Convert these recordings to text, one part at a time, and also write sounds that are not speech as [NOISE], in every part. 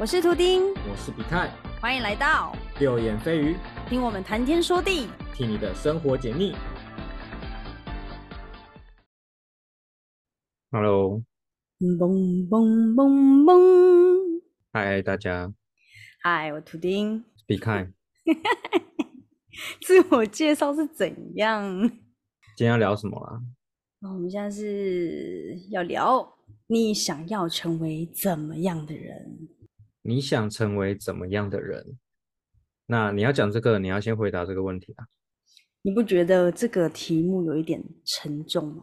我是图丁，我是比泰，欢迎来到六眼飞鱼，听我们谈天说地，替你的生活解腻。Hello，嘣嘣嘣嘣，嗨大家，嗨，我图丁，比泰，[LAUGHS] 自我介绍是怎样？今天要聊什么啊？我们现在是要聊你想要成为怎么样的人？你想成为怎么样的人？那你要讲这个，你要先回答这个问题啊。你不觉得这个题目有一点沉重吗？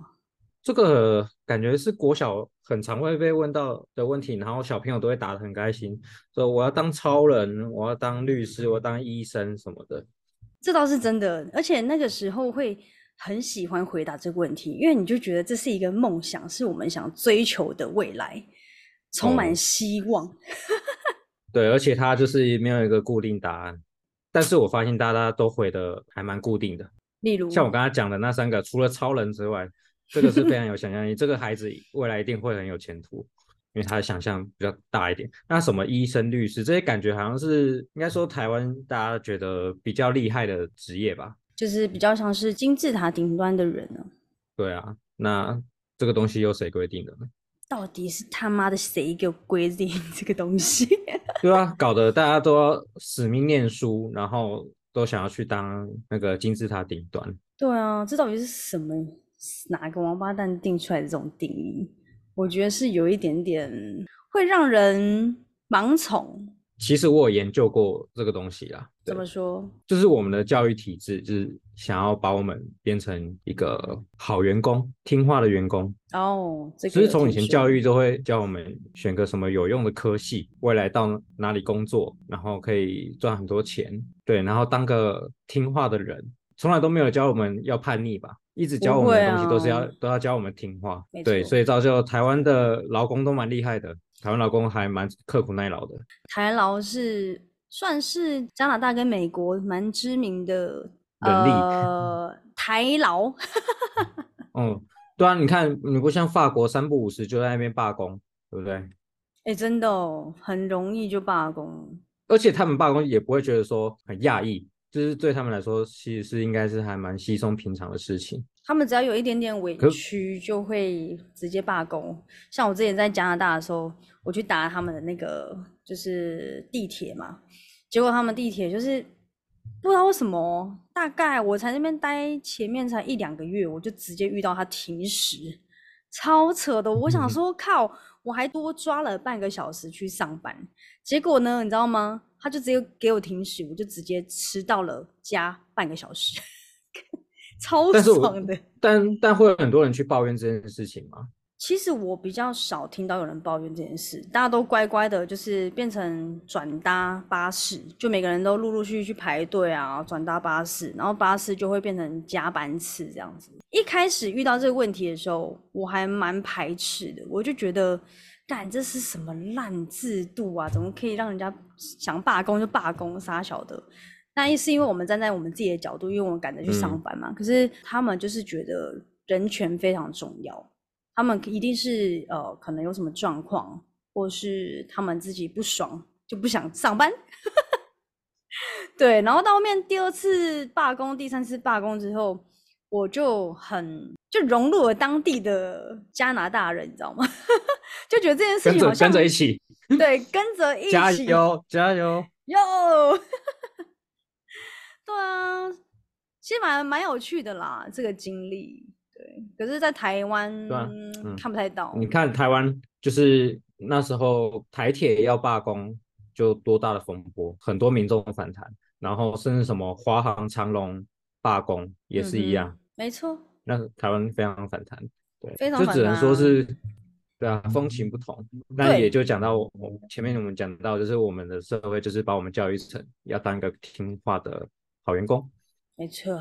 这个感觉是国小很常会被问到的问题，然后小朋友都会答得很开心，说我要当超人，我要当律师，我要当医生什么的。这倒是真的，而且那个时候会很喜欢回答这个问题，因为你就觉得这是一个梦想，是我们想追求的未来，充满希望。对，而且他就是没有一个固定答案，但是我发现大家都回的还蛮固定的。例如，像我刚才讲的那三个，除了超人之外，这个是非常有想象力。[LAUGHS] 这个孩子未来一定会很有前途，因为他的想象比较大一点。那什么医生、律师这些，感觉好像是应该说台湾大家觉得比较厉害的职业吧？就是比较像是金字塔顶端的人呢。对啊，那这个东西由谁规定的呢？到底是他妈的谁给我规定这个东西？[LAUGHS] 对啊，搞得大家都要死命念书，然后都想要去当那个金字塔顶端。对啊，这到底是什么？哪个王八蛋定出来的这种定义？我觉得是有一点点会让人盲从。其实我有研究过这个东西啦。怎么说？就是我们的教育体制，就是想要把我们变成一个好员工、听话的员工。哦，所以从以前教育都会教我们选个什么有用的科系，未来到哪里工作，然后可以赚很多钱。对，然后当个听话的人，从来都没有教我们要叛逆吧？一直教我们的东西都是要都要教我们听话。对，所以造就台湾的劳工都蛮厉害的。台湾劳工还蛮刻苦耐劳的。台劳是算是加拿大跟美国蛮知名的人力。呃，台劳。[LAUGHS] 嗯，对啊，你看，你不像法国三不五时就在那边罢工，对不对？哎，真的哦，很容易就罢工。而且他们罢工也不会觉得说很讶异，就是对他们来说，其实是应该是还蛮稀松平常的事情。他们只要有一点点委屈，就会直接罢工。像我之前在加拿大的时候，我去搭他们的那个就是地铁嘛，结果他们地铁就是不知道为什么，大概我才那边待前面才一两个月，我就直接遇到他停驶，超扯的。我想 [LAUGHS] 说靠，我还多抓了半个小时去上班，结果呢，你知道吗？他就直接给我停驶，我就直接迟到了加半个小时。[LAUGHS] 超爽的，但但会有很多人去抱怨这件事情吗？其实我比较少听到有人抱怨这件事，大家都乖乖的，就是变成转搭巴士，就每个人都陆陆续续去排队啊，转搭巴士，然后巴士就会变成加班次这样子。一开始遇到这个问题的时候，我还蛮排斥的，我就觉得，干这是什么烂制度啊？怎么可以让人家想罢工就罢工？傻小的。那一是因为我们站在我们自己的角度，因为我们赶着去上班嘛。可是他们就是觉得人权非常重要，他们一定是呃可能有什么状况，或是他们自己不爽就不想上班。[LAUGHS] 对，然后到后面第二次罢工、第三次罢工之后，我就很就融入了当地的加拿大人，你知道吗？[LAUGHS] 就觉得这件事情好像跟着一起，对，跟着一 [LAUGHS] 起加油加油哟。[LAUGHS] 对啊，其实蛮蛮有趣的啦，这个经历。对，可是，在台湾看不太到。你看台湾，就是那时候台铁要罢工，就多大的风波，很多民众反弹，然后甚至什么华航、长龙罢工也是一样。没错。那台湾非常反弹，对，非常就只能说是，对啊，风情不同。那也就讲到我前面我们讲到，就是我们的社会就是把我们教育成要当一个听话的。好员工，没错，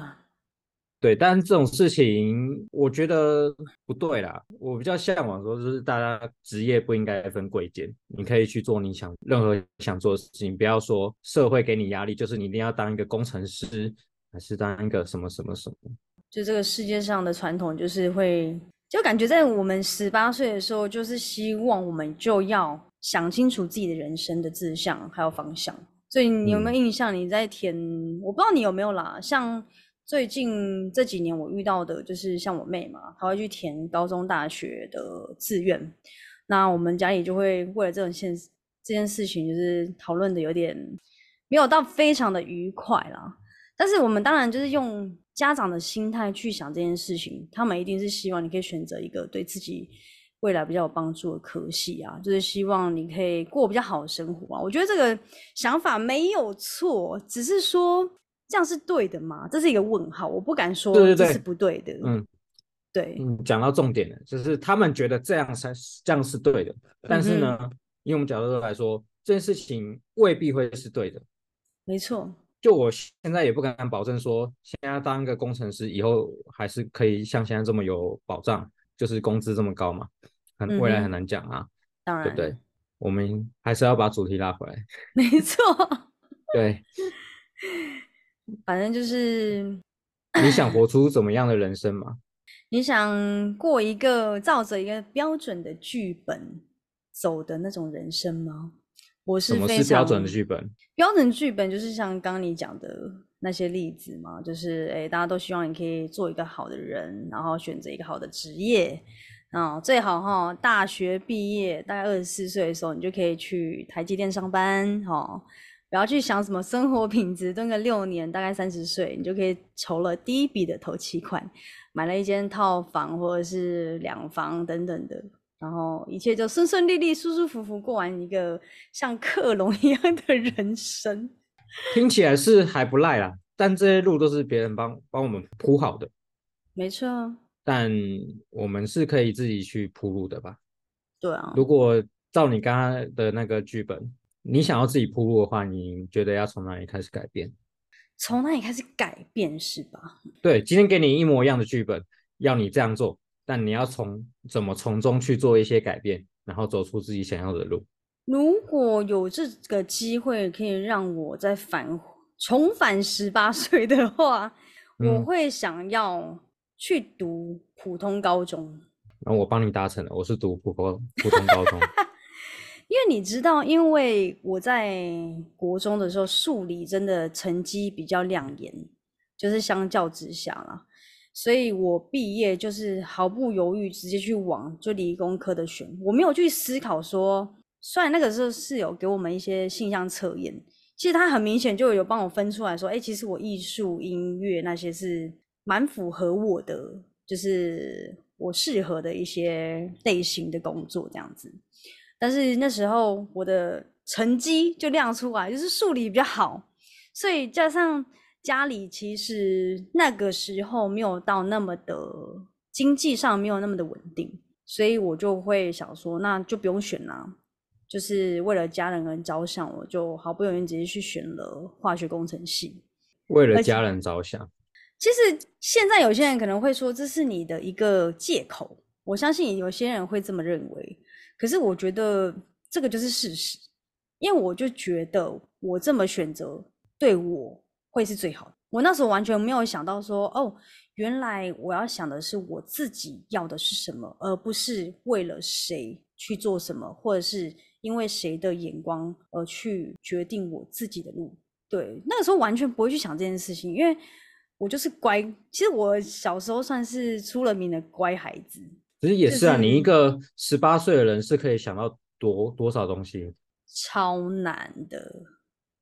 对，但这种事情我觉得不对啦。我比较向往说，就是大家职业不应该分贵贱，你可以去做你想任何想做的事情，不要说社会给你压力，就是你一定要当一个工程师，还是当一个什么什么什么。就这个世界上的传统，就是会，就感觉在我们十八岁的时候，就是希望我们就要。想清楚自己的人生的志向还有方向。所以你有没有印象？你在填，我不知道你有没有啦。像最近这几年我遇到的，就是像我妹嘛，她会去填高中、大学的志愿。那我们家里就会为了这种现这件事情，就是讨论的有点没有到非常的愉快啦。但是我们当然就是用家长的心态去想这件事情，他们一定是希望你可以选择一个对自己未来比较有帮助的科系啊，就是希望你可以过比较好的生活啊。我觉得这个想法没有错，只是说这样是对的吗？这是一个问号，我不敢说这是不对的。嗯，对，嗯，讲到重点了，就是他们觉得这样才这样是对的，但是呢，以我们角度来说，这件事情未必会是对的。没错。就我现在也不敢保证说，现在当一个工程师以后还是可以像现在这么有保障，就是工资这么高嘛？很未来很难讲啊，当然，对不对？我们还是要把主题拉回来。[LAUGHS] 没错，对，反正就是你想活出怎么样的人生嘛？[LAUGHS] 你想过一个照着一个标准的剧本走的那种人生吗？我是什么是标准的剧本？标准剧本就是像刚你讲的那些例子嘛，就是诶，大家都希望你可以做一个好的人，然后选择一个好的职业，啊，最好哈，大学毕业大概二十四岁的时候，你就可以去台积电上班，哈，不要去想什么生活品质，蹲个六年，大概三十岁，你就可以筹了第一笔的头期款，买了一间套房或者是两房等等的。然后一切就顺顺利利、舒舒服服过完一个像克隆一样的人生，[LAUGHS] 听起来是还不赖啦。但这些路都是别人帮帮我们铺好的，没错。但我们是可以自己去铺路的吧？对啊。如果照你刚刚的那个剧本，你想要自己铺路的话，你觉得要从哪里开始改变？从哪里开始改变是吧？对，今天给你一模一样的剧本，要你这样做。但你要从怎么从中去做一些改变，然后走出自己想要的路。如果有这个机会可以让我再返重返十八岁的话，我会想要去读普通高中。那我帮你达成了，我是读普通普通高中。[LAUGHS] 因为你知道，因为我在国中的时候数理真的成绩比较亮眼，就是相较之下啦。所以我毕业就是毫不犹豫，直接去往就理工科的选。我没有去思考说，虽然那个时候是有给我们一些性向测验，其实他很明显就有帮我分出来说，哎，其实我艺术、音乐那些是蛮符合我的，就是我适合的一些类型的工作这样子。但是那时候我的成绩就亮出来，就是数理比较好，所以加上。家里其实那个时候没有到那么的经济上没有那么的稳定，所以我就会想说，那就不用选啦，就是为了家人人着想，我就好不容易直接去选了化学工程系。为了家人着想，其实现在有些人可能会说这是你的一个借口，我相信有些人会这么认为，可是我觉得这个就是事实，因为我就觉得我这么选择对我。会是最好的。我那时候完全没有想到说，哦，原来我要想的是我自己要的是什么，而不是为了谁去做什么，或者是因为谁的眼光而去决定我自己的路。对，那个时候完全不会去想这件事情，因为我就是乖。其实我小时候算是出了名的乖孩子。其实也是啊，你一个十八岁的人是可以想到多多少东西，超难的。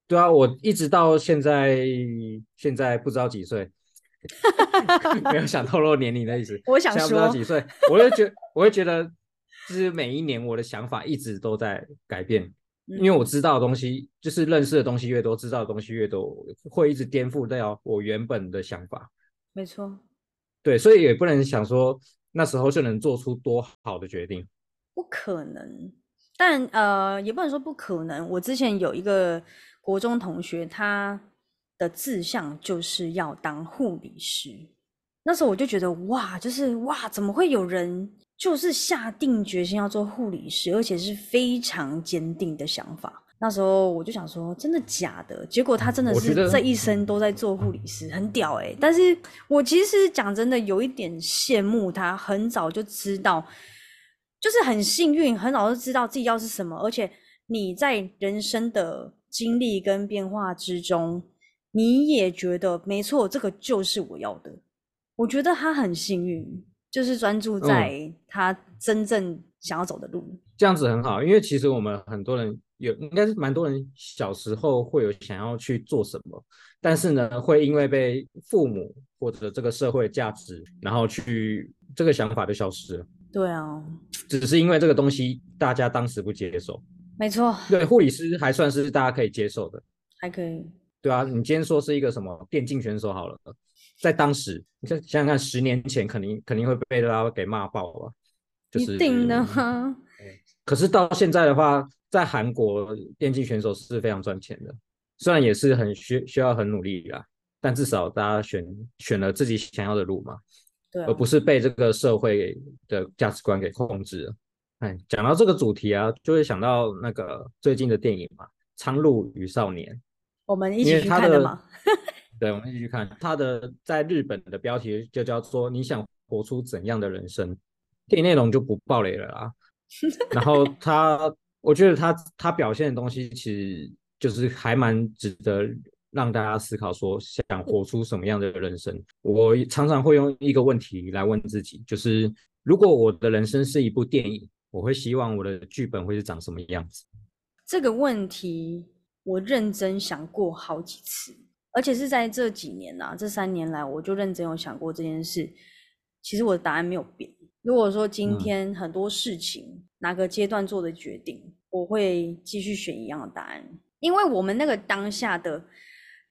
对啊，我一直到现在，现在不知道几岁，[LAUGHS] 没有想透露年龄的意思。[LAUGHS] 我想说，不知道几岁，我就觉，我会觉得，就是每一年我的想法一直都在改变，因为我知道的东西，就是认识的东西越多，知道的东西越多，会一直颠覆掉我原本的想法。没错。对，所以也不能想说那时候就能做出多好的决定，不可能。但呃，也不能说不可能。我之前有一个。国中同学，他的志向就是要当护理师。那时候我就觉得，哇，就是哇，怎么会有人就是下定决心要做护理师，而且是非常坚定的想法。那时候我就想说，真的假的？结果他真的是这一生都在做护理师，很屌哎。但是我其实讲真的，有一点羡慕他，很早就知道，就是很幸运，很早就知道自己要是什么，而且。你在人生的经历跟变化之中，你也觉得没错，这个就是我要的。我觉得他很幸运，就是专注在他真正想要走的路。这样子很好，因为其实我们很多人有，应该是蛮多人小时候会有想要去做什么，但是呢，会因为被父母或者这个社会价值，然后去这个想法就消失了。对啊，只是因为这个东西大家当时不接受。没错，对，护理师还算是大家可以接受的，还可以。对啊，你今天说是一个什么电竞选手好了，在当时，你想想看，十年前肯定肯定会被大家给骂爆了，一定的。可是到现在的话，在韩国电竞选手是非常赚钱的，虽然也是很需需要很努力啦，但至少大家选选了自己想要的路嘛，对，而不是被这个社会的价值观给控制了。哎，讲到这个主题啊，就会想到那个最近的电影嘛，《苍鹭与少年》，我们一起去看的嘛。[LAUGHS] 对，我们一起去看。他的在日本的标题就叫做“你想活出怎样的人生”，电影内容就不爆雷了啦。[LAUGHS] 然后他，我觉得他他表现的东西，其实就是还蛮值得让大家思考，说想活出什么样的人生。我常常会用一个问题来问自己，就是如果我的人生是一部电影。我会希望我的剧本会是长什么样子？这个问题我认真想过好几次，而且是在这几年啊，这三年来我就认真有想过这件事。其实我的答案没有变。如果说今天很多事情哪个阶段做的决定，我会继续选一样的答案，因为我们那个当下的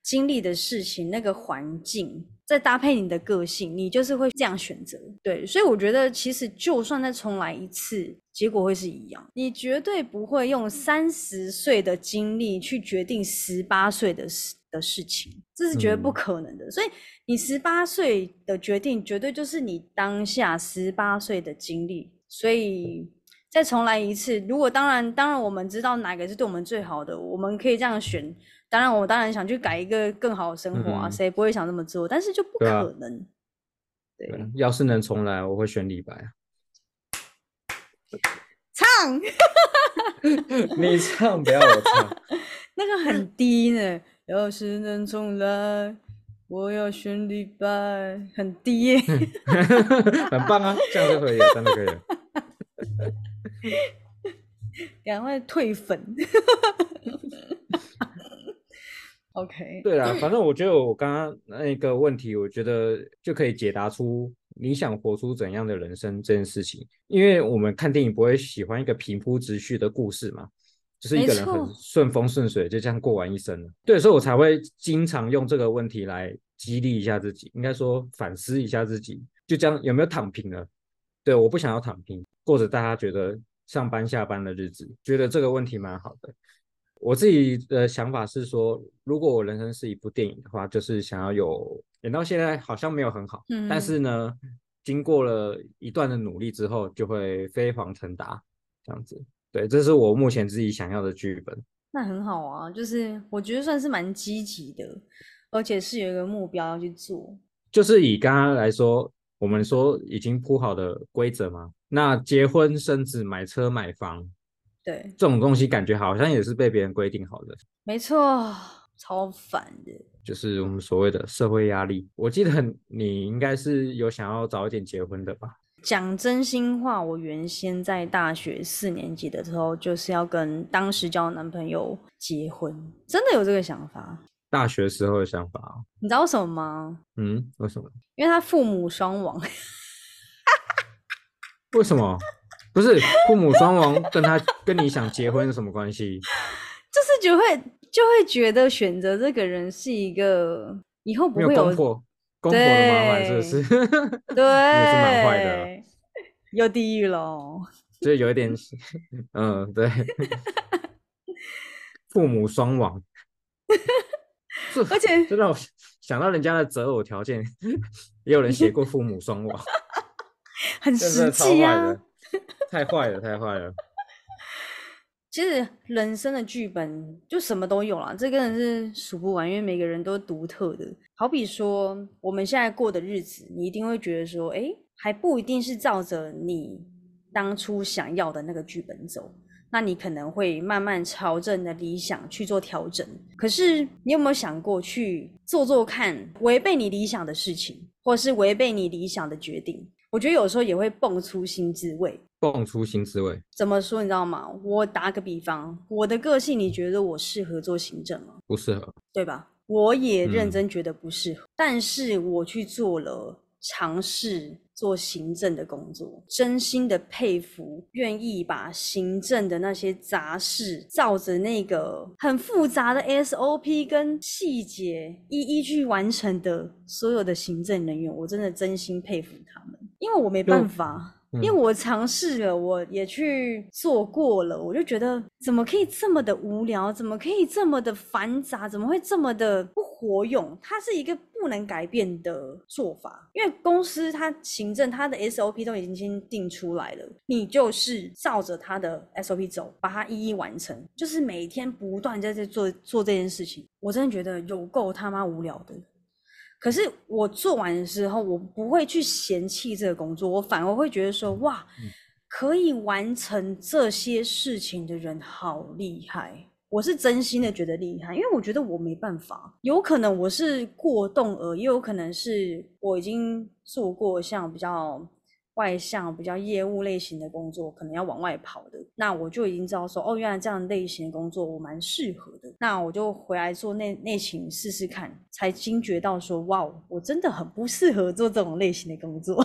经历的事情，那个环境。再搭配你的个性，你就是会这样选择，对，所以我觉得其实就算再重来一次，结果会是一样。你绝对不会用三十岁的经历去决定十八岁的事的事情，这是绝对不可能的。所以你十八岁的决定，绝对就是你当下十八岁的经历。所以再重来一次，如果当然当然我们知道哪个是对我们最好的，我们可以这样选。当然，我当然想去改一个更好的生活啊，谁不会想这么做？但是就不可能。对，要是能重来，我会选李白。[LAUGHS] 唱，[LAUGHS] 你唱，不要我唱。[LAUGHS] 那个很低呢。要是能重来，我要选李白，很低耶。很棒啊，这样就可以，真的可以。赶快退粉。OK，对啦，反正我觉得我刚刚那个问题，我觉得就可以解答出你想活出怎样的人生这件事情。因为我们看电影不会喜欢一个平铺直叙的故事嘛，就是一个人很顺风顺水就这样过完一生了。对，所以我才会经常用这个问题来激励一下自己，应该说反思一下自己，就这样有没有躺平了？对，我不想要躺平，过着大家觉得上班下班的日子，觉得这个问题蛮好的。我自己的想法是说，如果我人生是一部电影的话，就是想要有演到现在好像没有很好，嗯，但是呢，经过了一段的努力之后，就会飞黄腾达这样子。对，这是我目前自己想要的剧本。那很好啊，就是我觉得算是蛮积极的，而且是有一个目标要去做。就是以刚刚来说，我们说已经铺好的规则嘛，那结婚生子、买车买房。对，这种东西感觉好像也是被别人规定好的，没错，超烦的，就是我们所谓的社会压力。我记得你应该是有想要早一点结婚的吧？讲真心话，我原先在大学四年级的时候，就是要跟当时交的男朋友结婚，真的有这个想法。大学时候的想法，你知道为什么吗？嗯，为什么？因为他父母双亡。[LAUGHS] 为什么？不是父母双亡，跟他 [LAUGHS] 跟你想结婚有什么关系？就是就会就会觉得选择这个人是一个以后不会有公婆公婆的麻烦，是不是？对，[LAUGHS] 也是蛮坏的，有地狱喽。就有一点，[LAUGHS] 嗯，对，父母双亡，而且就让我想到人家的择偶条件，也有人写过父母双亡，很实际啊。太坏了，太坏了！[LAUGHS] 其实人生的剧本就什么都有了，这个人是数不完，因为每个人都独特的。好比说，我们现在过的日子，你一定会觉得说，哎，还不一定是照着你当初想要的那个剧本走。那你可能会慢慢朝着你的理想去做调整。可是你有没有想过去做做看，违背你理想的事情，或是违背你理想的决定？我觉得有时候也会蹦出新滋味。蹦出新滋味，怎么说？你知道吗？我打个比方，我的个性，你觉得我适合做行政吗？不适合，对吧？我也认嗯真觉得不适合，但是我去做了尝试做行政的工作，真心的佩服愿意把行政的那些杂事，照着那个很复杂的 SOP 跟细节一一去完成的所有的行政人员，我真的真心佩服他们，因为我没办法。因为嗯我尝试了，我也去做过了，我就觉得怎么可以这么的无聊，怎么可以这么的繁杂，怎么会这么的不活用？它是一个不能改变的做法，因为公司它行政它的 SOP 都已经先定出来了，你就是照着它的 SOP 走，把它一一完成，就是每天不断在这做做这件事情，我真的觉得有够他妈无聊的。可是我做完的时候，我不会去嫌弃这个工作，我反而会觉得说，哇，可以完成这些事情的人好厉害。我是真心的觉得厉害，因为我觉得我没办法，有可能我是过动儿，也有可能是我已经做过像比较外向、比较业务类型的工作，可能要往外跑的，那我就已经知道说，哦，原来这样类型的工作我蛮适合的，那我就回来做内内勤试试看，才惊觉到说，哇，我真的很不适合做这种类型的工作。[LAUGHS]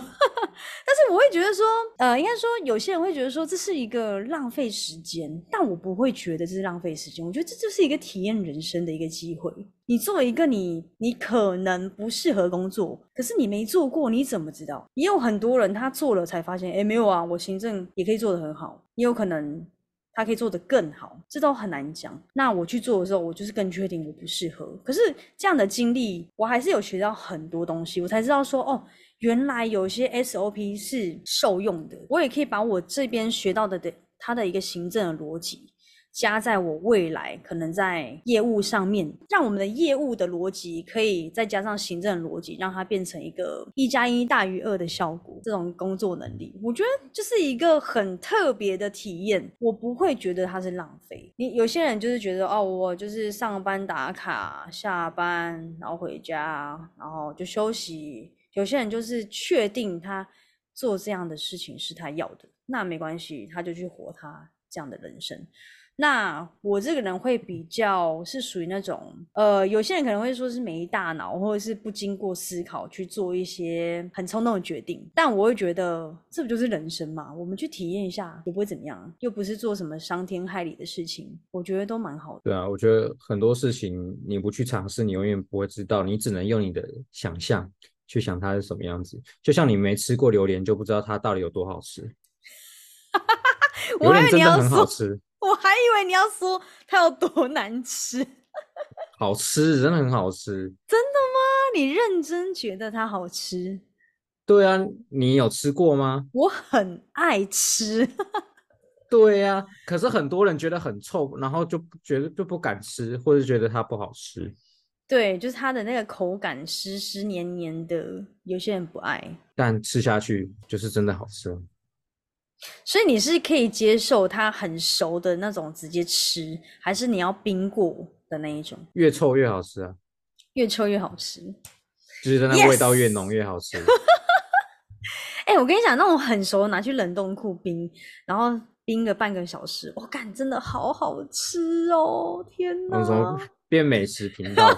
但是我会觉得说，呃，应该说有些人会觉得说这是一个浪费时间，但我不会觉得这是浪费时间，我觉得这就是一个体验人生的一个机会。你做一个你你可能不适合工作，可是你没做过，你怎么知道？也有很多人他做了才发现，哎，没有啊，我行政也可以做得很好，也有可能他可以做得更好，这都很难讲。那我去做的时候，我就是更确定我不适合。可是这样的经历，我还是有学到很多东西，我才知道说，哦，原来有些 SOP 是受用的，我也可以把我这边学到的的它的一个行政的逻辑。加在我未来可能在业务上面，让我们的业务的逻辑可以再加上行政逻辑，让它变成一个一加一大于二的效果。这种工作能力，我觉得就是一个很特别的体验，我不会觉得它是浪费。你有些人就是觉得哦，我就是上班打卡，下班然后回家，然后就休息。有些人就是确定他做这样的事情是他要的，那没关系，他就去活他这样的人生。那我这个人会比较是属于那种，呃，有些人可能会说是没大脑，或者是不经过思考去做一些很冲动的决定。但我会觉得，这不就是人生嘛？我们去体验一下，也不会怎么样，又不是做什么伤天害理的事情，我觉得都蛮好的。对啊，我觉得很多事情你不去尝试，你永远不会知道，你只能用你的想象去想它是什么样子。就像你没吃过榴莲，就不知道它到底有多好吃。[LAUGHS] 我还以为榴莲真的你要说，很好吃，我还以为你要说它有多难吃。[LAUGHS] 好吃，真的很好吃。真的吗你认真觉得它好吃？对啊，你有吃过吗？我很爱吃。[LAUGHS] 对呀、可是很多人觉得很臭，然后就不觉得就不敢吃，或者觉得它不好吃。对，就是它的那个口感湿湿黏黏的，有些人不爱，但吃下去就是真的好吃。所以你是可以接受它很熟的那种直接吃，还是你要冰过的那一种？越臭越好吃啊，越臭越好吃。就是那味道越浓越好吃。[LAUGHS] 哎、我跟你讲，那种很熟的拿去冷冻库冰，然后冰个半个小时，我、感真的好好吃哦！天哪！变美食频道？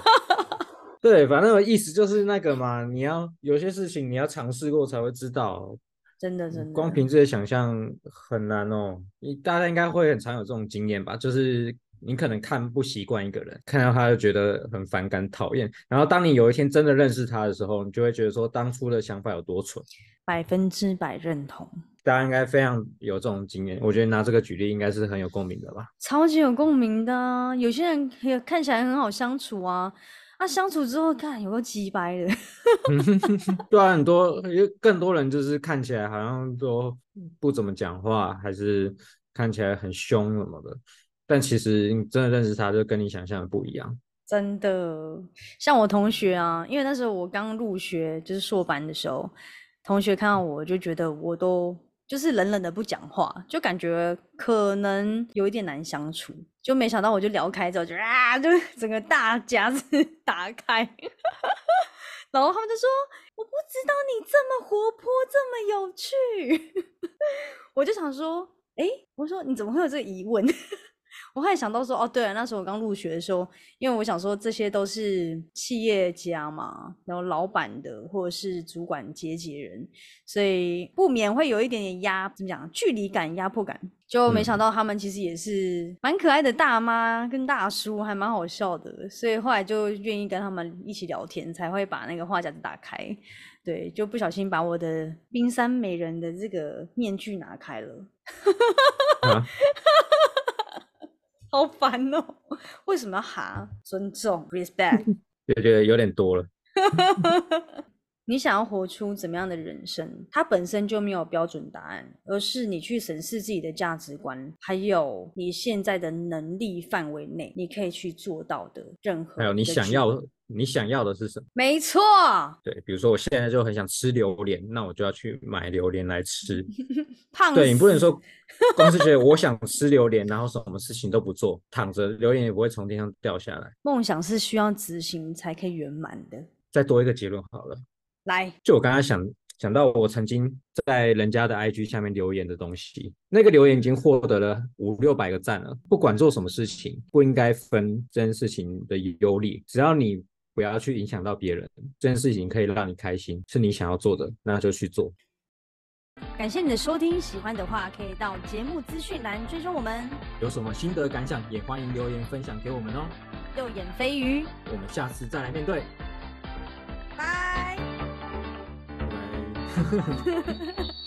[LAUGHS] 对，反正我意思就是那个嘛，你要有些事情你要尝试过才会知道，真的真的，光凭这些想象很难哦。你大家应该会很常有这种经验吧？就是你可能看不习惯一个人，看到他就觉得很反感、讨厌，然后当你有一天真的认识他的时候，你就会觉得说当初的想法有多蠢。百分之百认同，大家应该非常有这种经验，我觉得拿这个举例应该是很有共鸣的吧。超级有共鸣的啊、有些人也看起来很好相处啊，啊，相处之后看有个鸡掰的。[LAUGHS] 对啊，很多有更多人就是看起来好像都不怎么讲话，还是看起来很凶什么的，但其实你真的认识他，就跟你想象的不一样。真的，像我同学啊，因为那时候我刚入学，就是硕班的时候，同学看到我就觉得我都就是冷冷的不讲话，就感觉可能有一点难相处。就没想到我就聊开之后，就啊，就 [LAUGHS] 整个大夹子 [LAUGHS] 打开，[LAUGHS] 然后他们就说：“我不知道你这么活泼，这么有趣。”我就想说：“哎，我说你怎么会有这个疑问？”我还想到说，哦，对了，那时候我刚入学的时候，因为我想说这些都是企业家嘛，然后老板的或者是主管阶级人，所以不免会有一点点压，怎么讲，距离感、压迫感。就没想到他们其实也是蛮可爱的大妈跟大叔，还蛮好笑的，所以后来就愿意跟他们一起聊天，才会把那个话匣子打开。对，就不小心把我的冰山美人的这个面具拿开了。[LAUGHS] 好烦哦！为什么要喊？尊重，respect，[LAUGHS] 就觉得有点多了。[LAUGHS] 你想要活出怎么样的人生？它本身就没有标准答案，而是你去审视自己的价值观，还有你现在的能力范围内，你可以去做到的任何。还有你想要。你想要的是什么？没错，对，比如说我现在就很想吃榴莲，那我就要去买榴莲来吃。[LAUGHS] 胖，对你不能说光是觉得我想吃榴莲，然后什么事情都不做，躺着榴莲也不会从天上掉下来。梦想是需要执行才可以圆满的。再多一个结论好了，来，就我刚刚想想到我曾经在人家的 IG 下面留言的东西，那个留言已经获得了五六百个赞了。不管做什么事情，不应该分这件事情的优劣，只要你。不要去影响到别人，这件事情可以让你开心，是你想要做的，那就去做。感谢你的收听，喜欢的话可以到节目资讯栏追踪我们。有什么心得感想，也欢迎留言分享给我们哦。右眼飞鱼，我们下次再来面对。拜。拜。ハハハハ。